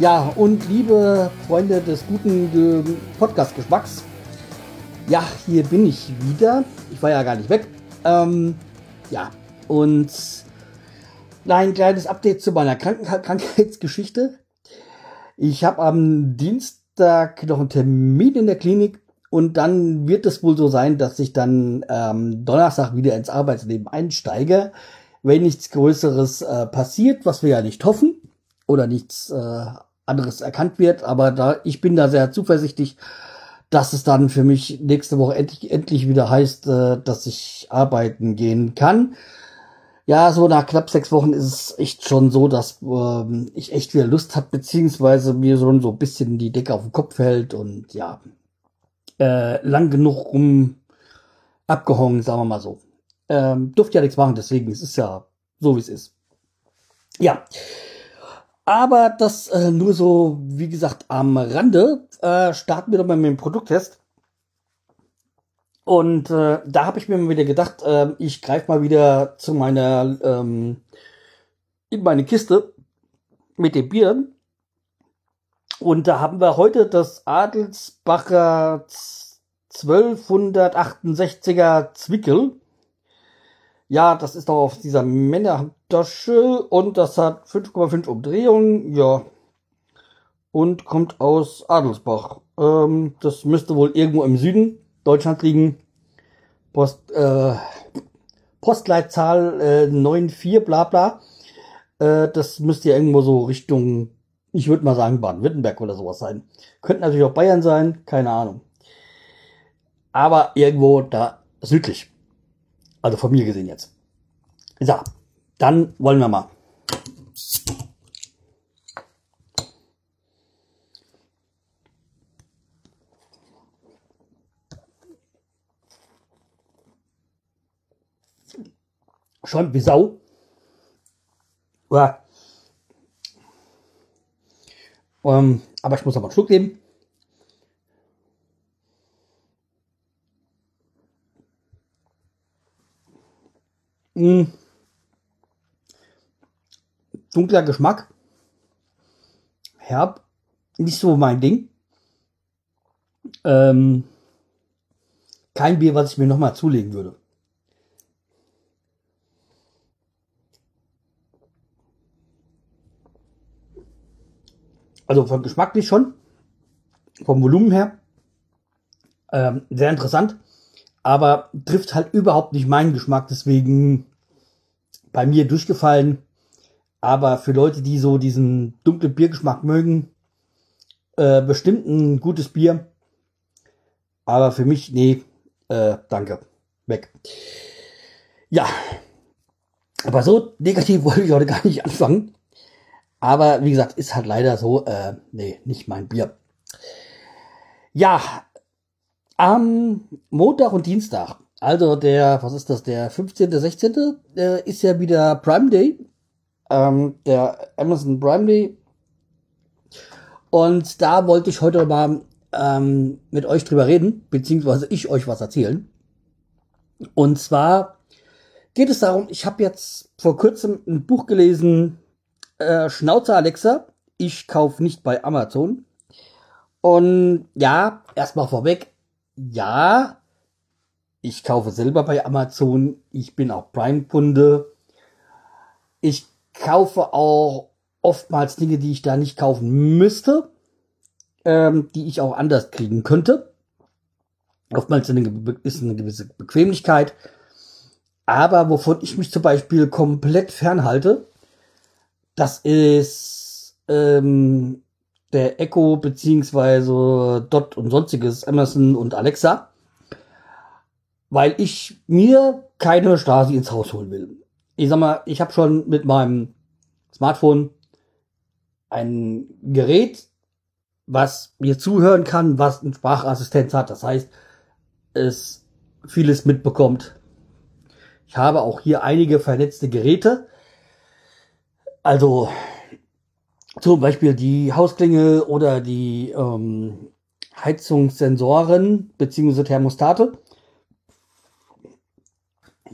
Ja, und liebe Freunde des guten Podcast-Geschmacks, ja, hier bin ich wieder. Ich war ja gar nicht weg. Ähm, ja, und ein kleines Update zu meiner Kranken Krankheitsgeschichte. Ich habe am Dienstag noch einen Termin in der Klinik und dann wird es wohl so sein, dass ich dann ähm, Donnerstag wieder ins Arbeitsleben einsteige, wenn nichts Größeres äh, passiert, was wir ja nicht hoffen oder nichts äh, anderes erkannt wird. Aber da ich bin da sehr zuversichtlich, dass es dann für mich nächste Woche endlich, endlich wieder heißt, äh, dass ich arbeiten gehen kann. Ja, so nach knapp sechs Wochen ist es echt schon so, dass ähm, ich echt wieder Lust habe, beziehungsweise mir schon so ein bisschen die Decke auf den Kopf fällt und ja, äh, lang genug rum abgehangen, sagen wir mal so. Ähm, durfte ja nichts machen, deswegen es ist ja so, wie es ist. Ja, aber das äh, nur so, wie gesagt, am Rande. Äh, starten wir doch mal mit dem Produkttest. Und äh, da habe ich mir mal wieder gedacht, äh, ich greife mal wieder zu meiner ähm, in meine Kiste mit dem Bier. Und da haben wir heute das Adelsbacher 1268er Zwickel. Ja, das ist doch auf dieser Männertasche und das hat 5,5 Umdrehungen, ja. Und kommt aus Adelsbach. Ähm, das müsste wohl irgendwo im Süden Deutschland liegen. Post, äh, Postleitzahl äh, 94 bla bla. Äh, das müsste ja irgendwo so Richtung, ich würde mal sagen, Baden-Württemberg oder sowas sein. Könnte natürlich auch Bayern sein, keine Ahnung. Aber irgendwo da südlich. Also von mir gesehen jetzt. So, dann wollen wir mal. Schäumt wie Sau. Ja. Ähm, aber ich muss aber einen Schluck nehmen. Mh, hm. dunkler Geschmack. Herb. Nicht so mein Ding. Ähm, kein Bier, was ich mir nochmal zulegen würde. Also von geschmacklich schon. Vom Volumen her. Ähm, sehr interessant aber trifft halt überhaupt nicht meinen Geschmack, deswegen bei mir durchgefallen. Aber für Leute, die so diesen dunklen Biergeschmack mögen, äh, bestimmt ein gutes Bier. Aber für mich, nee, äh, danke. Weg. Ja. Aber so negativ wollte ich heute gar nicht anfangen. Aber wie gesagt, ist halt leider so, äh, nee, nicht mein Bier. Ja, am Montag und Dienstag, also der, was ist das, der 15., 16., äh, ist ja wieder Prime Day. Ähm, der Amazon Prime Day. Und da wollte ich heute mal ähm, mit euch drüber reden, beziehungsweise ich euch was erzählen. Und zwar geht es darum, ich habe jetzt vor kurzem ein Buch gelesen, äh, Schnauzer Alexa, ich kaufe nicht bei Amazon. Und ja, erstmal vorweg, ja, ich kaufe selber bei Amazon. Ich bin auch Prime-Kunde. Ich kaufe auch oftmals Dinge, die ich da nicht kaufen müsste, ähm, die ich auch anders kriegen könnte. Oftmals ist eine gewisse Bequemlichkeit. Aber wovon ich mich zum Beispiel komplett fernhalte, das ist ähm, der Echo beziehungsweise Dot und sonstiges Amazon und Alexa, weil ich mir keine Stasi ins Haus holen will. Ich sag mal, ich habe schon mit meinem Smartphone ein Gerät, was mir zuhören kann, was ein Sprachassistenz hat. Das heißt, es vieles mitbekommt. Ich habe auch hier einige vernetzte Geräte. Also zum Beispiel die Hausklingel oder die ähm, Heizungssensoren beziehungsweise Thermostate.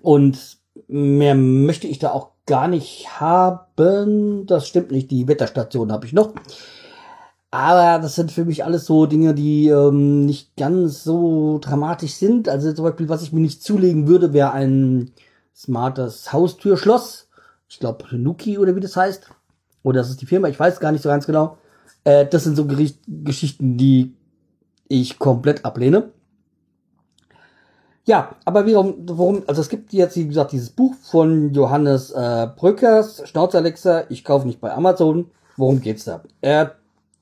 Und mehr möchte ich da auch gar nicht haben. Das stimmt nicht. Die Wetterstation habe ich noch. Aber das sind für mich alles so Dinge, die ähm, nicht ganz so dramatisch sind. Also zum Beispiel, was ich mir nicht zulegen würde, wäre ein smartes Haustürschloss. Ich glaube, Nuki oder wie das heißt. Oder das ist die Firma, ich weiß gar nicht so ganz genau. Äh, das sind so Gericht Geschichten, die ich komplett ablehne. Ja, aber warum, warum, also es gibt jetzt, wie gesagt, dieses Buch von Johannes äh, Brückers, Schnauze Alexa, ich kaufe nicht bei Amazon. Worum geht's da? Er,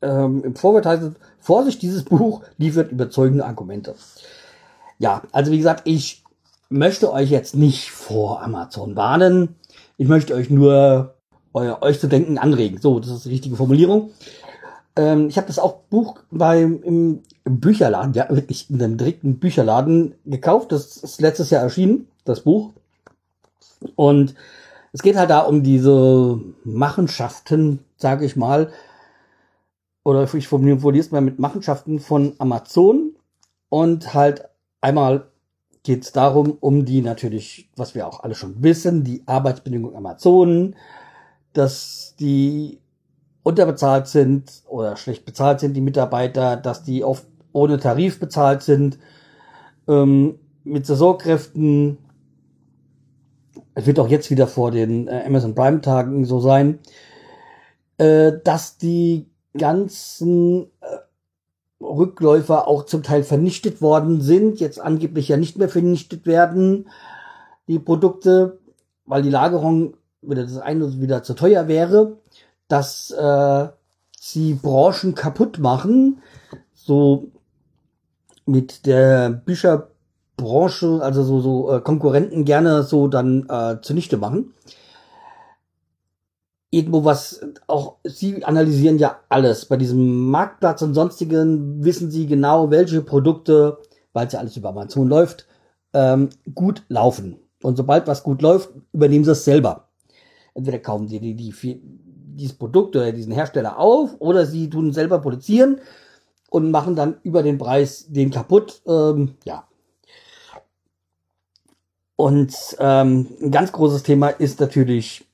ähm, Im Vorwort heißt es, Vorsicht, dieses Buch liefert überzeugende Argumente. Ja, also wie gesagt, ich möchte euch jetzt nicht vor Amazon warnen. Ich möchte euch nur euer, euch zu denken anregen. So, das ist die richtige Formulierung. Ähm, ich habe das auch Buch beim im, im Bücherladen, ja wirklich in einem direkten Bücherladen gekauft. Das ist letztes Jahr erschienen, das Buch. Und es geht halt da um diese Machenschaften, sage ich mal, oder ich formuliere es mal mit Machenschaften von Amazon und halt einmal geht es darum, um die natürlich, was wir auch alle schon wissen, die Arbeitsbedingungen Amazonen, dass die unterbezahlt sind oder schlecht bezahlt sind, die Mitarbeiter, dass die oft ohne Tarif bezahlt sind, ähm, mit Saisonkräften. Es wird auch jetzt wieder vor den äh, Amazon Prime Tagen so sein, äh, dass die ganzen äh, Rückläufer auch zum Teil vernichtet worden sind, jetzt angeblich ja nicht mehr vernichtet werden, die Produkte, weil die Lagerung wieder das eine wieder zu teuer wäre dass äh, sie Branchen kaputt machen, so mit der Bücherbranche, also so, so äh, Konkurrenten gerne so dann äh, zunichte machen. Irgendwo was, auch sie analysieren ja alles. Bei diesem Marktplatz und sonstigen wissen sie genau, welche Produkte, weil es ja alles über Amazon läuft, ähm, gut laufen. Und sobald was gut läuft, übernehmen sie es selber. Entweder kaufen sie die, die, dieses Produkt oder diesen Hersteller auf oder sie tun selber produzieren und machen dann über den Preis den kaputt. Ähm, ja. Und ähm, ein ganz großes Thema ist natürlich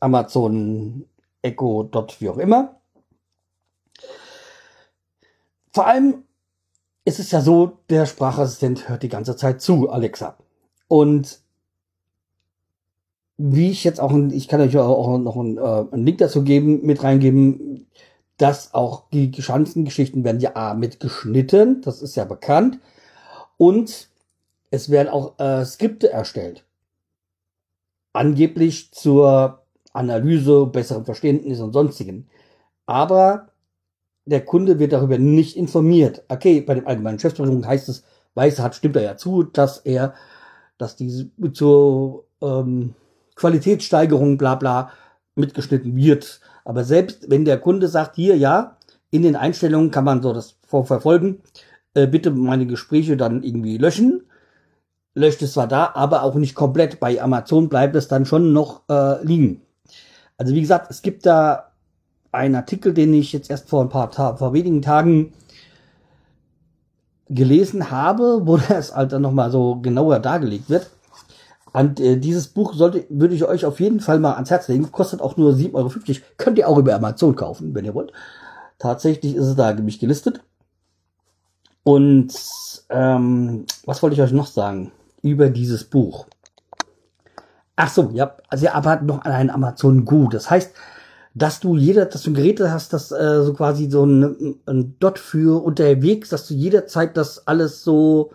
Amazon Echo, dort wie auch immer. Vor allem ist es ja so, der Sprachassistent hört die ganze Zeit zu, Alexa. Und wie ich jetzt auch, ich kann euch auch noch einen, äh, einen Link dazu geben, mit reingeben, dass auch die Schanzengeschichten werden ja A mitgeschnitten, das ist ja bekannt, und es werden auch äh, Skripte erstellt. Angeblich zur Analyse, besseren Verständnis und sonstigen. Aber der Kunde wird darüber nicht informiert. Okay, bei dem allgemeinen Geschäftsführung heißt es, weiß hat, stimmt er ja zu, dass er, dass diese zur ähm, Qualitätssteigerung, bla bla, mitgeschnitten wird. Aber selbst wenn der Kunde sagt, hier, ja, in den Einstellungen kann man so das verfolgen, äh, bitte meine Gespräche dann irgendwie löschen, löscht es zwar da, aber auch nicht komplett. Bei Amazon bleibt es dann schon noch äh, liegen. Also wie gesagt, es gibt da einen Artikel, den ich jetzt erst vor ein paar Ta vor wenigen Tagen gelesen habe, wo das halt dann nochmal so genauer dargelegt wird. Und äh, dieses Buch sollte, würde ich euch auf jeden Fall mal ans Herz legen. Kostet auch nur 7,50 Euro. Könnt ihr auch über Amazon kaufen, wenn ihr wollt. Tatsächlich ist es da nämlich gelistet. Und ähm, was wollte ich euch noch sagen über dieses Buch? Ach so, ja, also ihr arbeitet noch an einem Amazon Go. Das heißt, dass du jeder, dass du Geräte hast, das äh, so quasi so ein, ein Dot für unterwegs, dass du jederzeit das alles so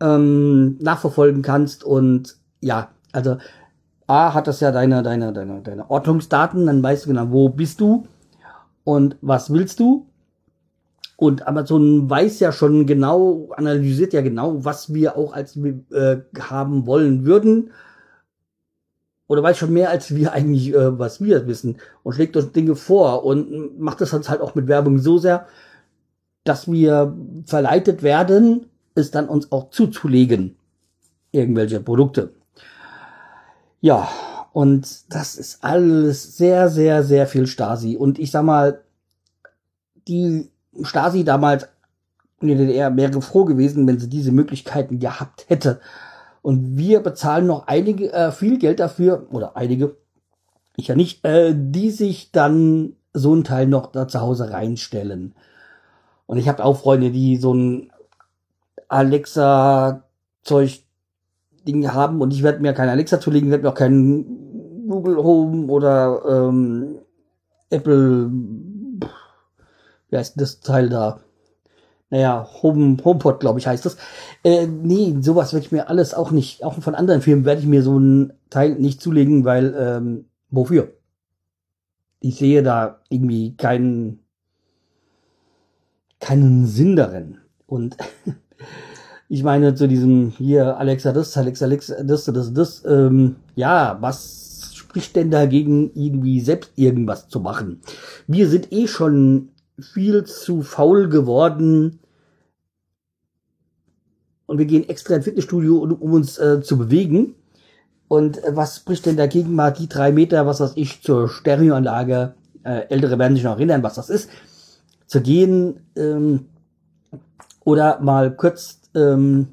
ähm, nachverfolgen kannst und ja, also A hat das ja deine, deine, deine, deine Ortungsdaten, dann weißt du genau, wo bist du und was willst du. Und Amazon weiß ja schon genau, analysiert ja genau, was wir auch als äh, haben wollen würden. oder weiß schon mehr als wir eigentlich, äh, was wir wissen und schlägt uns Dinge vor und macht das uns halt auch mit Werbung so sehr, dass wir verleitet werden, es dann uns auch zuzulegen, irgendwelche Produkte. Ja, und das ist alles sehr, sehr, sehr viel Stasi. Und ich sag mal, die Stasi damals in der DDR wäre froh gewesen, wenn sie diese Möglichkeiten gehabt hätte. Und wir bezahlen noch einige, äh, viel Geld dafür, oder einige, ich ja nicht, äh, die sich dann so ein Teil noch da zu Hause reinstellen. Und ich habe auch Freunde, die so ein Alexa-Zeug Ding haben und ich werde mir kein Alexa zulegen, werde mir auch kein Google Home oder ähm, Apple, wie heißt das Teil da? Naja, Home, HomePod, glaube ich, heißt das. Äh, nee, sowas werde ich mir alles auch nicht, auch von anderen Firmen werde ich mir so ein Teil nicht zulegen, weil, ähm, wofür? Ich sehe da irgendwie keinen, keinen Sinn darin. Und ich meine zu diesem hier Alexa das, Alexa, Alexa das, das, das, ähm, ja, was spricht denn dagegen, irgendwie selbst irgendwas zu machen? Wir sind eh schon viel zu faul geworden, und wir gehen extra ins Fitnessstudio, um, um uns äh, zu bewegen. Und äh, was spricht denn dagegen, mal die drei Meter, was weiß ich, zur Stereoanlage, äh, Ältere werden sich noch erinnern, was das ist, zu gehen ähm, oder mal kurz ähm,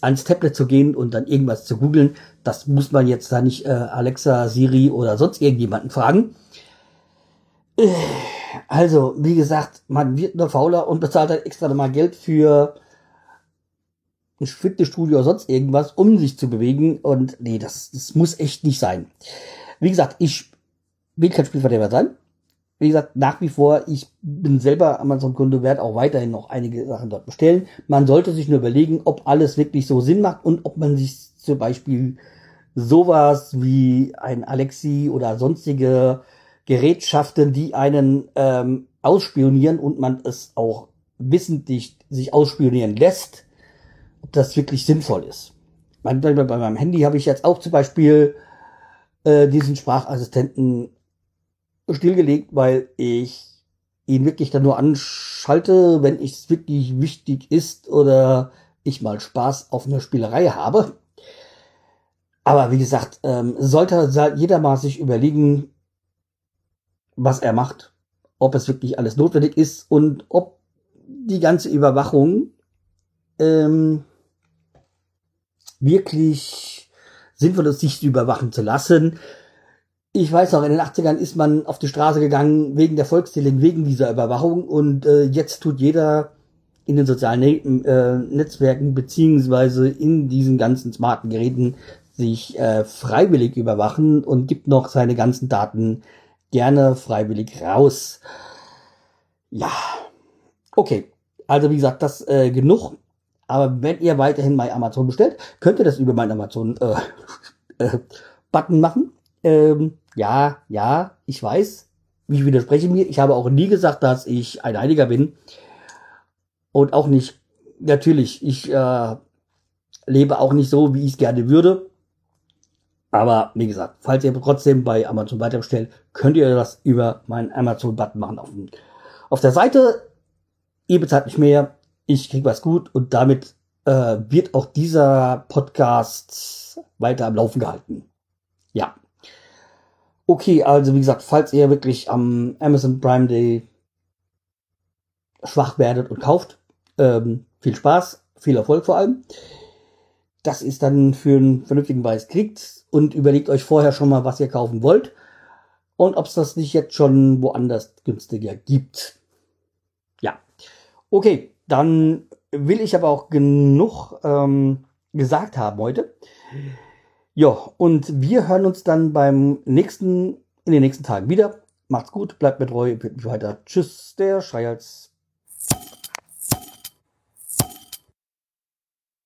ans Tablet zu gehen und dann irgendwas zu googeln. Das muss man jetzt da nicht äh, Alexa, Siri oder sonst irgendjemanden fragen. Äh, also, wie gesagt, man wird nur fauler und bezahlt halt extra nochmal Geld für ein Fitnessstudio oder sonst irgendwas, um sich zu bewegen. Und nee, das, das muss echt nicht sein. Wie gesagt, ich will kein Spielverderber sein. Wie gesagt, nach wie vor, ich bin selber Amazon-Kunde, werde auch weiterhin noch einige Sachen dort bestellen. Man sollte sich nur überlegen, ob alles wirklich so Sinn macht und ob man sich zum Beispiel sowas wie ein Alexi oder sonstige Gerätschaften, die einen ähm, ausspionieren und man es auch wissentlich sich ausspionieren lässt, ob das wirklich sinnvoll ist. Bei, bei, meinem Handy habe ich jetzt auch zum Beispiel äh, diesen Sprachassistenten stillgelegt, weil ich ihn wirklich dann nur anschalte, wenn es wirklich wichtig ist oder ich mal Spaß auf einer Spielerei habe. Aber wie gesagt, ähm, sollte jeder mal sich überlegen, was er macht, ob es wirklich alles notwendig ist und ob die ganze Überwachung ähm, wirklich sinnvoll ist, sich überwachen zu lassen. Ich weiß noch, in den 80ern ist man auf die Straße gegangen wegen der Volkszählung, wegen dieser Überwachung und äh, jetzt tut jeder in den sozialen ne äh, Netzwerken beziehungsweise in diesen ganzen smarten Geräten sich äh, freiwillig überwachen und gibt noch seine ganzen Daten gerne freiwillig raus. Ja, okay. Also wie gesagt, das äh, genug aber wenn ihr weiterhin bei Amazon bestellt, könnt ihr das über meinen Amazon äh, äh, Button machen. Ähm, ja, ja, ich weiß. Ich widerspreche mir. Ich habe auch nie gesagt, dass ich ein Einiger bin. Und auch nicht, natürlich, ich äh, lebe auch nicht so, wie ich es gerne würde. Aber wie gesagt, falls ihr trotzdem bei Amazon weiter bestellt, könnt ihr das über meinen Amazon-Button machen. Auf, auf der Seite, ihr bezahlt nicht mehr, ich krieg was gut und damit äh, wird auch dieser Podcast weiter am Laufen gehalten. Ja. Okay, also wie gesagt, falls ihr wirklich am Amazon Prime Day schwach werdet und kauft, ähm, viel Spaß, viel Erfolg vor allem. Das ist dann für einen vernünftigen Preis kriegt und überlegt euch vorher schon mal, was ihr kaufen wollt und ob es das nicht jetzt schon woanders günstiger gibt. Ja. Okay, dann will ich aber auch genug ähm, gesagt haben heute. Ja, und wir hören uns dann beim nächsten, in den nächsten Tagen wieder. Macht's gut, bleibt mir treu, weiter. Tschüss, der Schreihals.